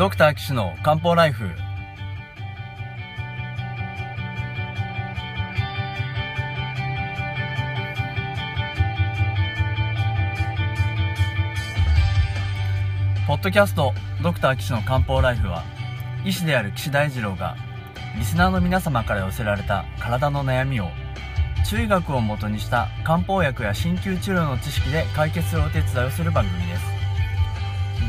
ドクター岸の漢方ライフ。ポッドキャストドクター岸の漢方ライフは医師である岸大二郎がリスナーの皆様から寄せられた体の悩みを中医学をもとにした漢方薬や鍼灸治療の知識で解決するお手伝いをする番組です。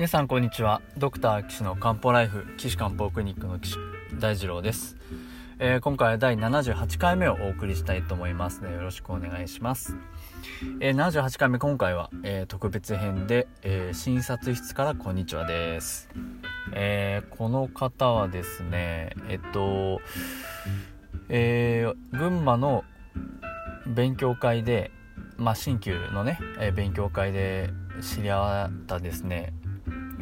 皆さんこんにちは。ドクター岸の漢方ライフ岸漢方クリニックの岸大二郎です、えー、今回は第78回目をお送りしたいと思いますのでよろしくお願いします、えー、78回目今回は、えー、特別編で、え診察室からこんにちはです、えこの方はですねえっとえ群馬の勉強会でまあ、鍼灸のね、え勉強会で知り合ったですね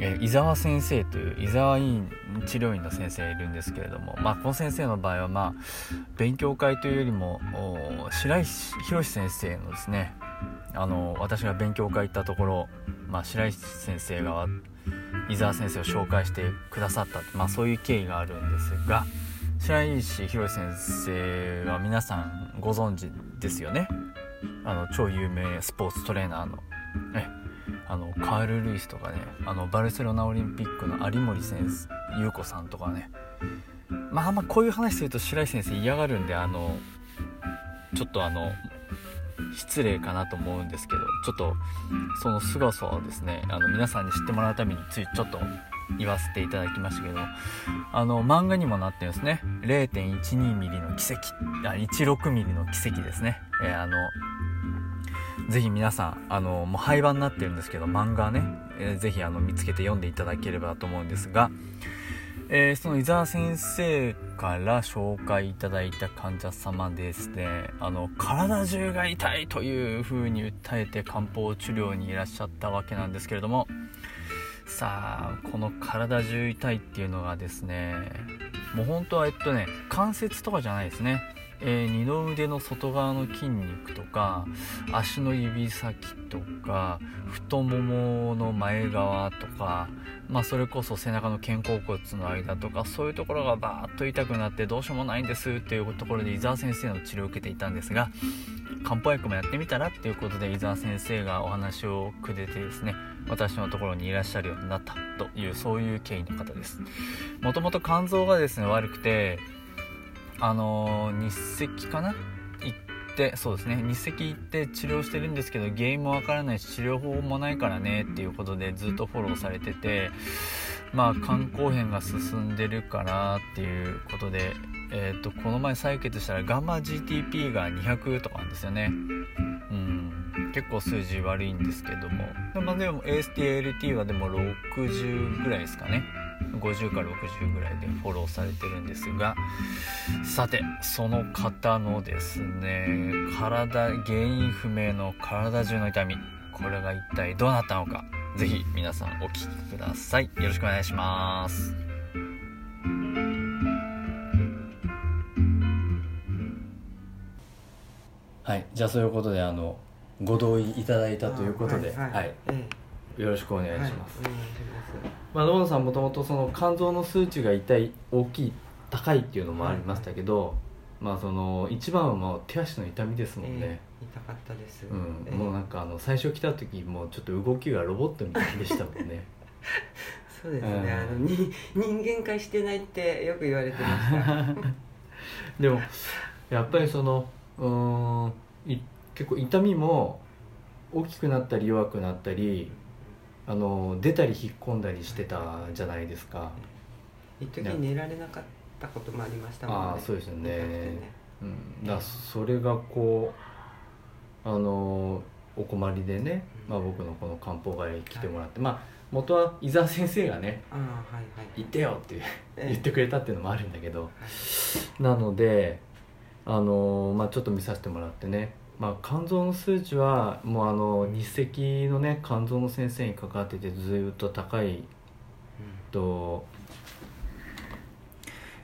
え、伊沢先生という伊沢院治療院の先生いるんですけれども、まあ、この先生の場合は、まあ、勉強会というよりも白石宏先生のですねあの私が勉強会行ったところ、まあ、白石先生が伊沢先生を紹介してくださった、まあ、そういう経緯があるんですが白石宏先生は皆さんご存知ですよねあの超有名スポーツトレーナーの。ねあのカール・ルイスとかねあのバルセロナオリンピックの有森先生優子さんとかね。まああんまこういう話すると白石先生嫌がるんであのちょっとあの失礼かなと思うんですけどちょっとその凄さをですねあの皆さんに知ってもらうためについちょっと言わせていただきましたけどあの漫画にもなってるんですね。0.12mm の奇跡。あ 16mm の奇跡ですね、えー、あのぜひ皆さん、あの、もう廃盤になってるんですけど、漫画ね、えー、ぜひあの見つけて読んでいただければと思うんですが、えー、その伊沢先生から紹介いただいた患者様ですね、あの、体中が痛いという風に訴えて漢方治療にいらっしゃったわけなんですけれども、さあ、この体中痛いっていうのがですね、もう本当はえっとね、関節とかじゃないですね。えー、二の腕の外側の筋肉とか足の指先とか太ももの前側とか、まあ、それこそ背中の肩甲骨の間とかそういうところがバーッと痛くなってどうしようもないんですっていうところで伊沢先生の治療を受けていたんですが漢方薬もやってみたらっていうことで伊沢先生がお話をくれてですね私のところにいらっしゃるようになったというそういう経緯の方です。もともと肝臓がですね悪くてあの、日赤かな？行ってそうですね。日赤行って治療してるんですけど原因もわからないし治療法もないからねっていうことでずっとフォローされててまあ肝硬変が進んでるからっていうことでえーと、この前採血したらガンマ GTP が200とかなんですよね。うん。結構数字悪いんですけども。でもでも ASTLT はでも60ぐらいですかね。50から60ぐらいでフォローされてるんですがさてその方のですね体原因不明の体中の痛みこれが一体どうなったのか是非皆さんお聴きください。よろしくお願いします。はいじゃあそういうことであのご同意いただいたということではい、はい、よろしくお願いします、ます。まあ、野さんもともとその肝臓の数値が痛い大きい高いっていうのもありましたけど、はい、まあその一番はもう手足の痛みですもんね、えー、痛かったです、うん、えー、もうなんかあの最初来た時もうちょっと動きがロボットみたいでしたもんね。そうですね、うん、あのに人間化してないってよく言われてました。でもやっぱりそのうん結構痛みも大きくなったり弱くなったりあの出たり引っ込んだりしてたじゃないですか、一時寝られなかったこともありましたもんね。ああそうですよね。ね。うん、だそれがこうあのお困りでね、まあ、僕のこの漢方外来来てもらって、まあ元は伊沢先生がねはいはい「行ってよ」ってええ。言ってくれたっていうのもあるんだけど。はい。なのであの、まあ、ちょっと見させてもらってね、まあ、肝臓の数値はもうあの日赤のね肝臓の先生に関わっててずっと高いと、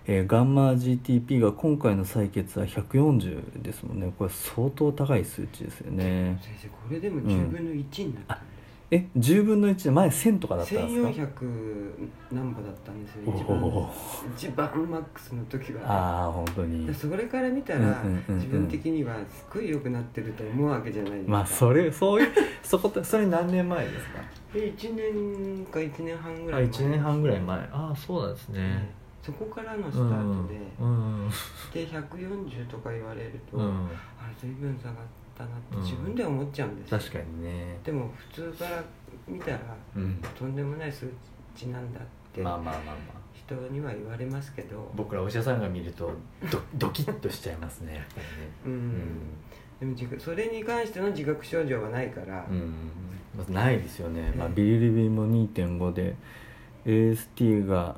えーガンマ GTP が今回の採血は140ですもんね。これ相当高い数値ですよね。先生これでも10分の1になったんえ10分の1で前1000とかだったんですか？1400何歩だったんですよお一番お一番マックスの時は。ああ本当に。でそれから見たら、うんうんうんうん。自分的にはすっごい良くなってると思うわけじゃないですか。まあそれそういう そこそれ何年前ですか？で1年か1年半ぐあらい1年半ぐらい前。ああそうなんですね。ねそこからのスタうんートで、うん。で140とか言われると、うん。あ随分下がったなってうん。自分では思っちゃうんですよ、確かにね。でも普通から見たらうん。とんでもない数値なんだってまあまあまあまあ。人には言われますけど、僕らお医者さんが見るとドドキッとしちゃいますねやっぱりね。うん。でも自覚それに関しての自覚症状はないから、うん、ないですよね、まあ、ええビリリビンも2.5で AST が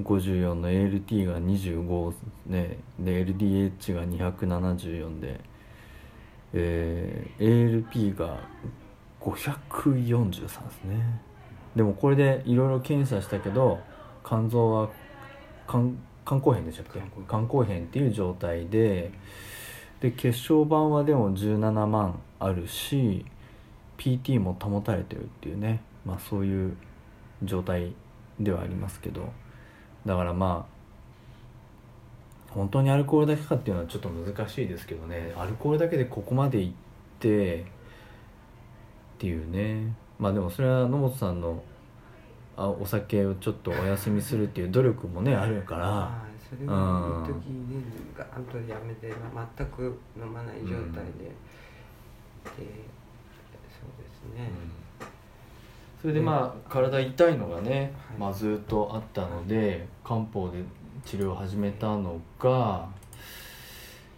54の ALT が25ね。で LDH が274で、えー ALP が543ですね。でもこれでいろいろ検査したけど肝臓は肝肝硬変でしたっけ？肝肝硬変っていう状態でで血小板はでも17万あるし PT も保たれてるっていうね。まあそういう状態ではありますけど。だからまあ本当にアルコールだけかっていうのはちょっと難しいですけどね。アルコールだけでここまでいってっていうね。まあでもそれは野本さんのあお酒をちょっとお休みするっていう努力もねあるから。はいそれは一時ねガーンとやめて全く飲まない状態で、でそうですね、それでまあ体痛いのがね、はい。まあ、ずっとあったので漢方で治療を始めたのが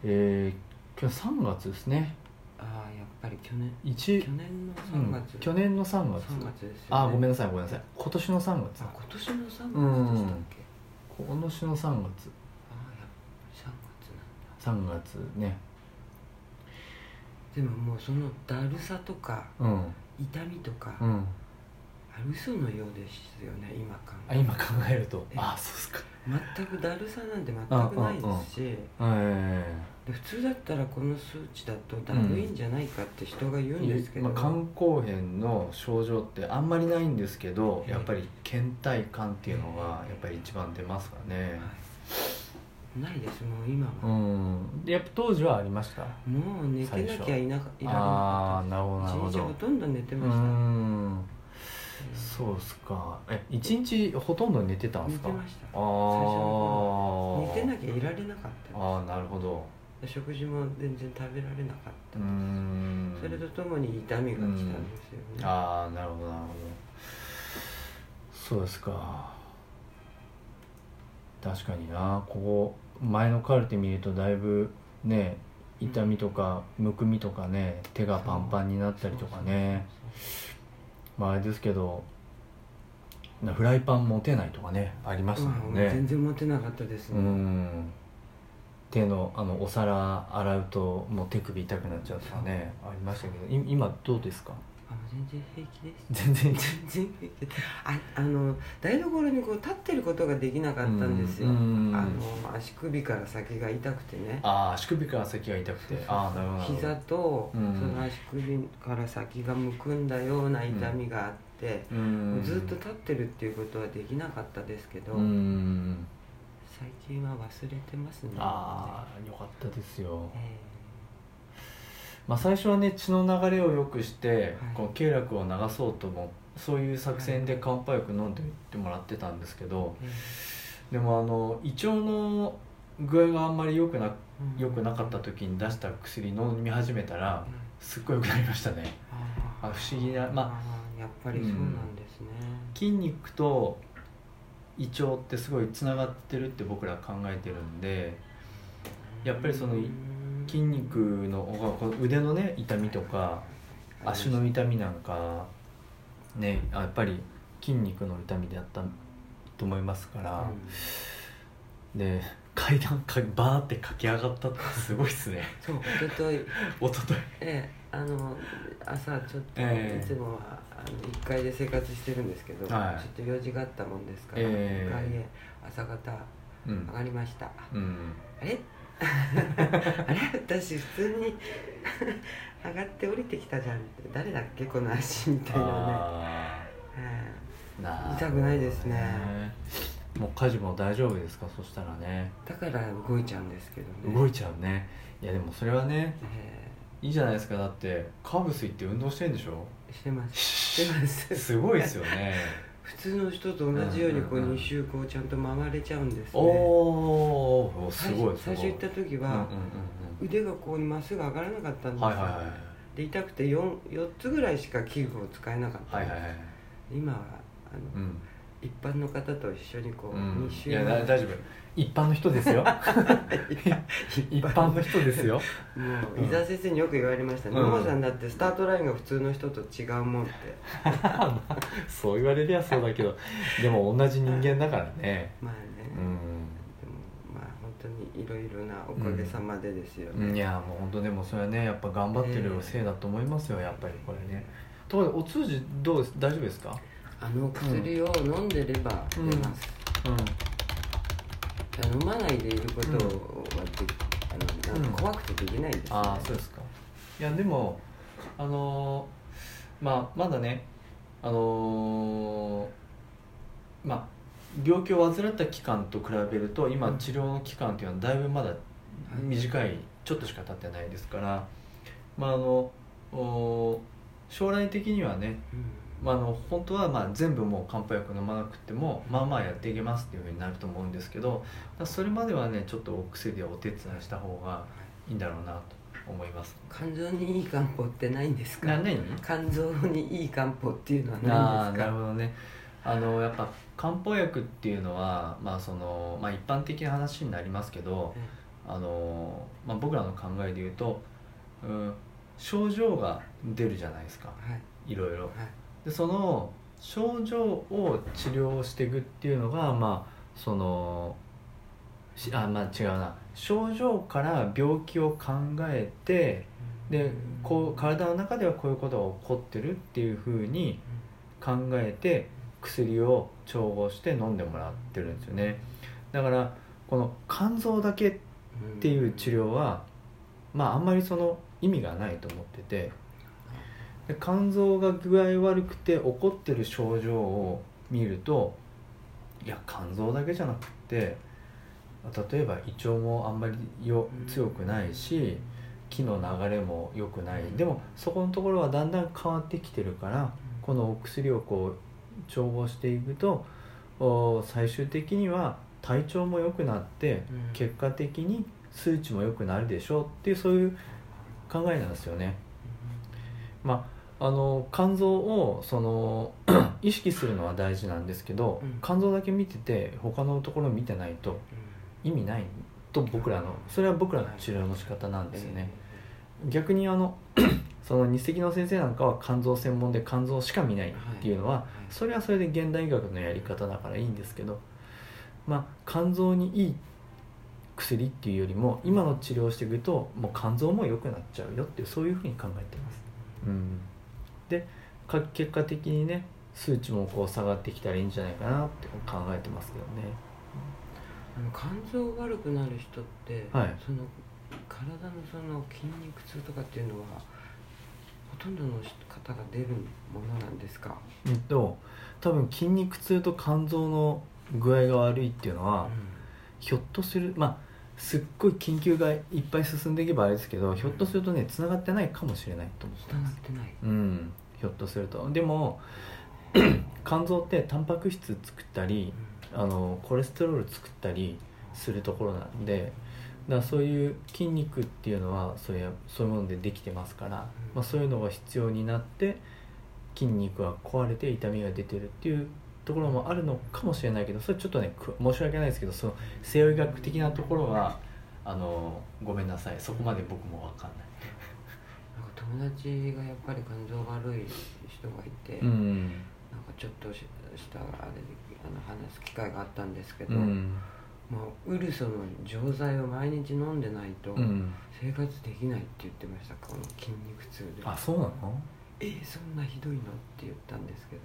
えー、今日3月ですね。ああやっぱり去年一去年のうん3月、去年の3月。3月ですよ、ね、あごめんななさいごめんなさい。今年の3月。あ今年の3月でしたっけ、うん。あ今年の3月。あやっぱり3月なんだ。3月ね。でももうそのだるさとかうん。痛みとか、うん。あ嘘のようですよね今考あ今考えると。えあそうですか。全くだるさなんて全くないですしえで普通だったらこの数値だとだるいんじゃないかって人が言うんですけど、まあ、肝硬変の症状ってあんまりないんですけどええ。やっぱり倦怠感っていうのがやっぱり一番出ますからね。はい。ないですもう今うは、ん。でやっぱ当時はありました？もう寝てなきゃいなかいられなかっああなるほどなたるほど。一日ほとんど寝てうました、んそうっすか。え一日ほとんど寝てたんですか？寝てました。あ最初のあ寝てなきゃいられなかったああなるほど。食事も全然食べられなかったんそれとともに痛みが来たんですよね、ああなるほどなるほど。そうですか。確かにな。ここ前のカルテ見るとだいぶね痛みとかむくみとかね手がパンパンになったりとかねまああれですけどなフライパン持てないとかねありましたもんまあ全ね然持てなかったですうね、ん。手のあのお皿洗うともう手首痛くなっちゃうとかねありましたけどい今どうですか？あ全然平気です。全然。全然平気。ああの台所にこう立ってることができなかったんですよ、あの足首から先が痛くてね。ああ足首から先が痛くて。ああなるほど。膝とそうん。の足首から先がむくんだような痛みがあって、うん。ずっと立ってるっていうことはできなかったですけど、うん最近は忘れてますね。ああよかったですよ。えまあ最初はね血の流れを良くして、はい。この経絡を流そうともそういう作戦で漢方薬飲んでいってもらってたんですけどえでもあの胃腸の具合があんまり良くなうん。良くなかった時に出した薬飲み始めたらうん。すっごい良くなりましたね。ああ不思議なまあややっぱりそうなんですね、筋肉と胃腸ってすごいつながってるって僕ら考えてるんでやっぱりそのうん筋肉のこの腕のね痛みとか足の痛みなんかねやっぱり筋肉の痛みであったと思いますから、で階段かバーって駆け上がったってすごいっすね。そう一昨日。一昨日。ええあの朝ちょっと、ええ。いつもはあの1階で生活してるんですけど、はい。ちょっと用事があったもんですから、ええ。1階へ朝方うん。上がりました、うん。あれ？あれ？私普通に 上がって降りてきたじゃんって。誰だっけ？この足みたいなね、あえーな痛くないですね。もう家事も大丈夫ですか？そしたらね。えだから動いちゃうんですけどね。動いちゃうね。いやでもそれはねえいいじゃないですか。だってカーブス行って運動してんでしょ？えしてます。してますすごいですよね普通の人と同じようにこううんうんうん。2周こうちゃんと回れちゃうんですね。おおす最ごい最初行った時は、腕がこうまっすぐ上がらなかったんうですよ、んはいはいはい。で痛くて 4, 4つぐらいしか器具を使えなかったんです、はいはいはい。今はあの、うん一般の方と一緒にこう、うん。2周いやだ大丈夫。一般の人ですよ。一般の人ですよ。もううん伊沢先生によく言われました。ねうん。野茂、さんだってスタートラインが普通の人と違うもんって。そう言われりゃそうだけどでも同じ人間だからね。まあね、うでもまあ本当にいろいろなおかげさまでですよね、ん。いやもう本当でもそれはねやっぱ頑張ってるせいだと思いますよやっぱりこれね。ところでお通じどうです？大丈夫ですか？あの薬を飲んでれば出ます、うん。飲まないでいることはで、あの怖くてできないです、ね。ああそうですか。いやでもあのーまあまだねあのーまあ病気を患った期間と比べると今治療の期間っていうのはだいぶまだ短いちょっとしか経ってないですからまああのお将来的にはねうんまあ、あの本当はまあ全部もう漢方薬飲まなくてもまあまあやっていけますっていうふうになると思うんですけどそれまではねちょっとお薬でお手伝いした方がいいんだろうなと思います。肝臓にいい漢方ってないんですか？肝臓にいい漢方っていうのはないんですか？なるほどね。あのやっぱ漢方薬っていうのは、まあそのまあ、一般的な話になりますけどあの、まあ、僕らの考えで言うと、うん、症状が出るじゃないですか。はい。いろいろ。はいでその症状を治療していくっていうのがまあそのあまあ違うな。症状から病気を考えてでこう体の中ではこういうことが起こってるっていうふうに考えて薬を調合して飲んでもらってるんですよね。だからこの肝臓だけっていう治療はまああんまりその意味がないと思ってて。で肝臓が具合悪くて起こってる症状を見るといや肝臓だけじゃなくって例えば胃腸もあんまりよ強くないし気の流れも良くない。でもそこのところはだんだん変わってきてるからこのお薬をこう調合していくとお最終的には体調も良くなってうん。結果的に数値も良くなるでしょうっていうそういう考えなんですよね。まあ、あの肝臓をその 意識するのは大事なんですけど、うん。肝臓だけ見てて他のところ見てないと意味ないと僕らのそれは僕らの治療の仕方なんですよね。逆にあの その日赤の先生なんかは肝臓専門で肝臓しか見ないっていうのは、それはそれで現代医学のやり方だからいいんですけど、まあ、肝臓にいい薬っていうよりも今の治療をしていくともう肝臓も良くなっちゃうよっていうそういうふうに考えてます、うん、でか結果的にね数値もこう下がってきたらいいんじゃないかなって考えてますけどね。あの肝臓悪くなる人って、はい。その体のその筋肉痛とかっていうのはほとんどの方が出るものなんですか、うんと多分筋肉痛と肝臓の具合が悪いっていうのは、ひょっとするまあすっごい研究がいっぱい進んでいけばあれですけどひょっとするとねつながってないかもしれないと思ってます。ってない。うん。ひょっとすると。でも 肝臓ってタンパク質作ったりあのコレステロール作ったりするところなんでだそういう筋肉っていうのはそういうそういうものでできてますから、まあ、そういうのが必要になって筋肉が壊れて痛みが出てるっていうところもあるのかもしれないけどそれちょっとねく申し訳ないですけどその西洋医学的なところはあのごめんなさい。そこまで僕も分かんない。なんか友達がやっぱり感情悪い人がいて、うん。なんかちょっとししたあれであの話す機会があったんですけど、うん。もうウルソの錠剤を毎日飲んでないとうん、生活できないって言ってましたこの筋肉痛で。あそうなの？えーそんなひどいの？って言ったんですけど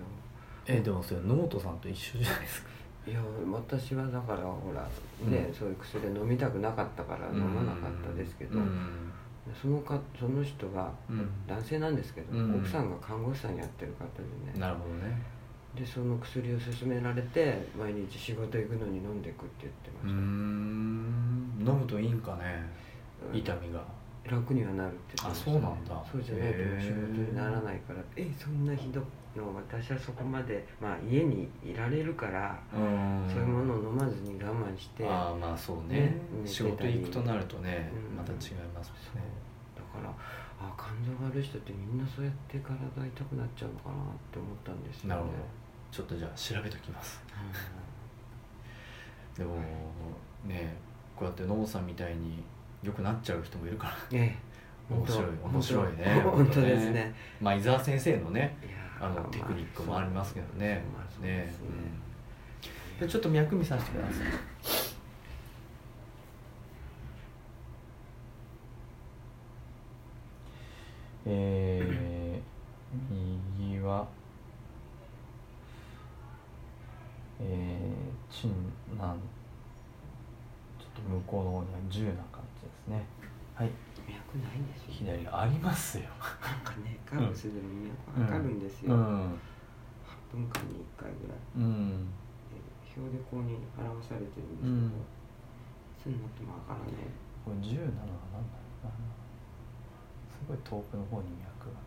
えでもそれ野本さんと一緒じゃないですか。いや私はだからほらね、うん。そういう薬飲みたくなかったから飲まなかったですけど、うん。そのかその人がうん。男性なんですけど、うん。奥さんが看護師さんやってる方でね。なるほどね。でその薬を勧められて毎日仕事行くのに飲んでくって言ってました、ん。飲むといいんかね。うん。痛みが。楽にはなるって言ってましたあそうなんだ。そうじゃないと仕事にならないから。えそんなひどいの私はそこまでまあ家にいられるから、うん。そういうものを飲まずに我慢してああまあそうね。ね仕事行くとなるとねうん。また違いますもんね。だからあ肝臓が悪い人ってみんなそうやって体痛くなっちゃうのかなって思ったんですよね。なるほど。ちょっとじゃあ調べときます。でもねこうやってノーさんみたいに良くなっちゃう人もいるから。うんええ。面白い本当。面白いね。本当ですね。まあ伊沢先生のねいやーあのテクニックもありますけどね。ね。うん。でちょっと脈見させてくださいえー、右はえー、チンなんちょっと向こうの方には銃な感じですね。はい。脈ないんですよ左ありますよ。なんかねカウスでも脈わかるんですよ、うん。8分間に1回ぐらい。うん。表でこうに表されてるんですけど、うん。いつになってもわからねこれ10なのは何だろうな。すごい遠くの方に脈が。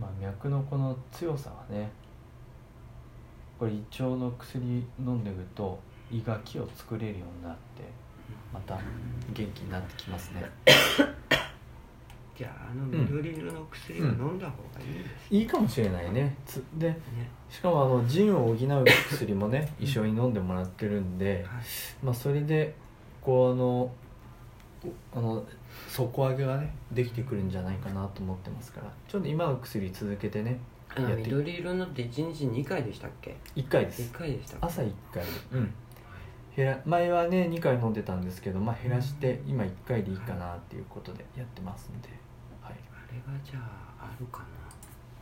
まあ脈のこの強さはねこれ胃腸の薬飲んでると胃が気を作れるようになってまた元気になってきますね。じゃああの緑色の薬を飲んだ方がいいんですいいかもしれないね。つでね、しかもあの腎を補う薬もね一緒に飲んでもらってるんで、はい。まあ、それでこうあのあの底上げがねできてくるんじゃないかなと思ってますから。ちょっと今の薬続けてねあのやって。緑色のって1日2回でしたっけ？1回で1す回でした朝1回。でうん減ら前はね2回飲んでたんですけど、まあ、減らして今1回でいいかなっていうことでやってますんで。はい。あれがじゃああるか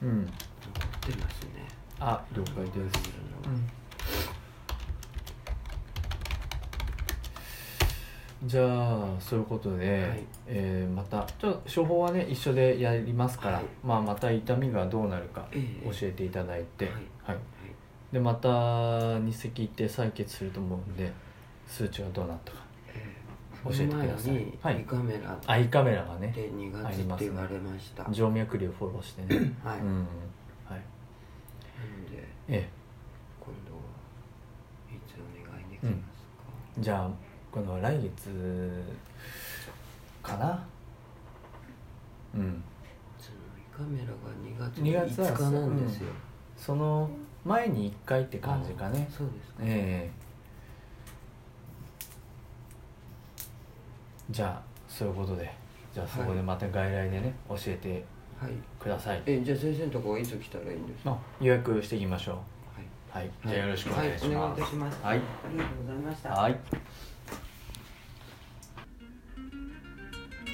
な。うん。残ってますね。あ了解です、うん。じゃあそういうことで、はい。えーまたちょっと処方はね一緒でやりますから、はい。まあ、また痛みがどうなるかええ。教えていただいて、はいはい。はいでまた日赤行って採血すると思うんで数値がどうなったか。え教えてください。はい。胃カメラ。アイカメラがねで2月って言われました、静脈瘤フォローしてね。はい、うんはい。なのでえ今度はいつお願いできますか、えじゃあこの来月かな？うん。その胃カメラが2月2月は5日なんですよ、その前に1回って感じかね。そうですか、ええ。じゃあそういうことで。じゃあそこでまた外来でね、教えてはいください。えじゃあ先生のとこはいつ来たらいいんですか？あ予約していきましょはい。うはい、じゃあよろしくお願いしはい、お願いますいたします。はい。ありがとうございました。はい。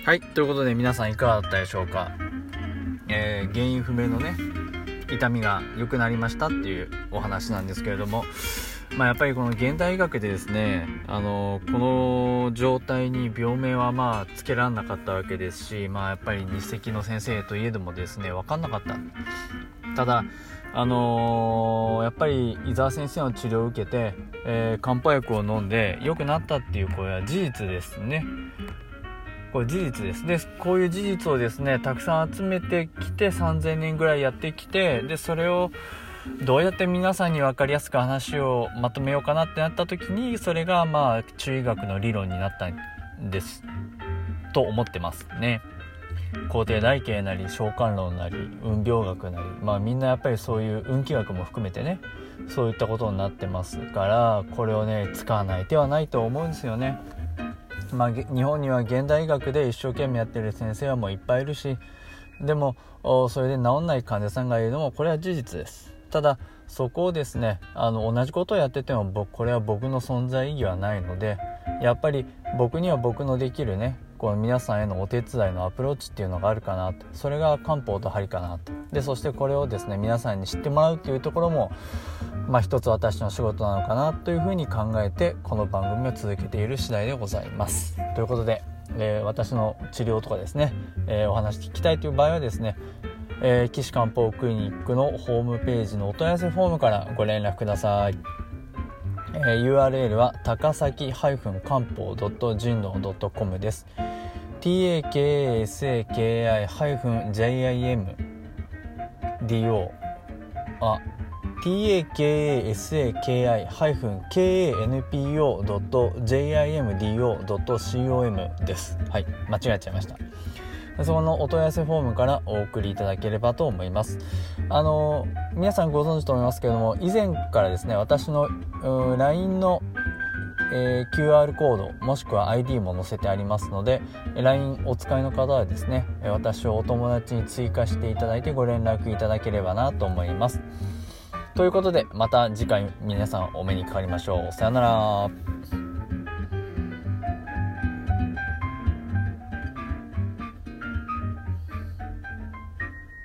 はい、ということで皆さんいかがだったでしょうか？えー原因不明のね、痛みが良くなりましたっていうお話なんですけれども、まあやっぱりこの現代医学でですね、あのこの状態に病名はまあつけられなかったわけですし、まあやっぱり日赤の先生といえどもですね、分かんなかった。ただ、あのーやっぱり伊沢先生の治療を受けて、えー漢方薬を飲んで良くなったっていうこれは事実ですねこれ事実です。でこういう事実をですねたくさん集めてきて3000年ぐらいやってきてでそれをどうやって皆さんに分かりやすく話をまとめようかなってなった時にそれがまあ中医学の理論になったんです。と思ってますね。皇帝台形なり召喚論なり運病学なり。まあみんなやっぱりそういう運気学も含めてねそういったことになってますからこれをね使わない手はないと思うんですよね。まあ、日本には現代医学で一生懸命やってる先生はもういっぱいいるしでもそれで治んない患者さんがいるのもこれは事実です。ただそこをですねあの同じことをやってても僕これは僕の存在意義はないのでやっぱり僕には僕のできるねこの皆さんへのお手伝いのアプローチっていうのがあるかなとそれが漢方と針かなとでそしてこれをですね皆さんに知ってもらうっていうところもまあ一つ私の仕事なのかなというふうに考えてこの番組を続けている次第でございますということで、えー、私の治療とかですね、えー、お話聞きたいという場合はですねえー、岸漢方クリニックのホームページのお問い合わせフォームからご連絡ください。えー、URL は高崎漢方人道 .com です。Takasaki-jimdo あ takasaki-kanpo.jimdo.com です。はい、間違えちゃいました。そこのお問い合わせフォームからお送りいただければと思いますあの皆さんご存知と思いますけれども以前からですね私の LINE のえー、QR コードもしくは ID も載せてありますので LINE お使いの方はですね私をお友達に追加していただいてご連絡いただければなと思います。ということでまた次回皆さんお目にかかりましょう。さよなら。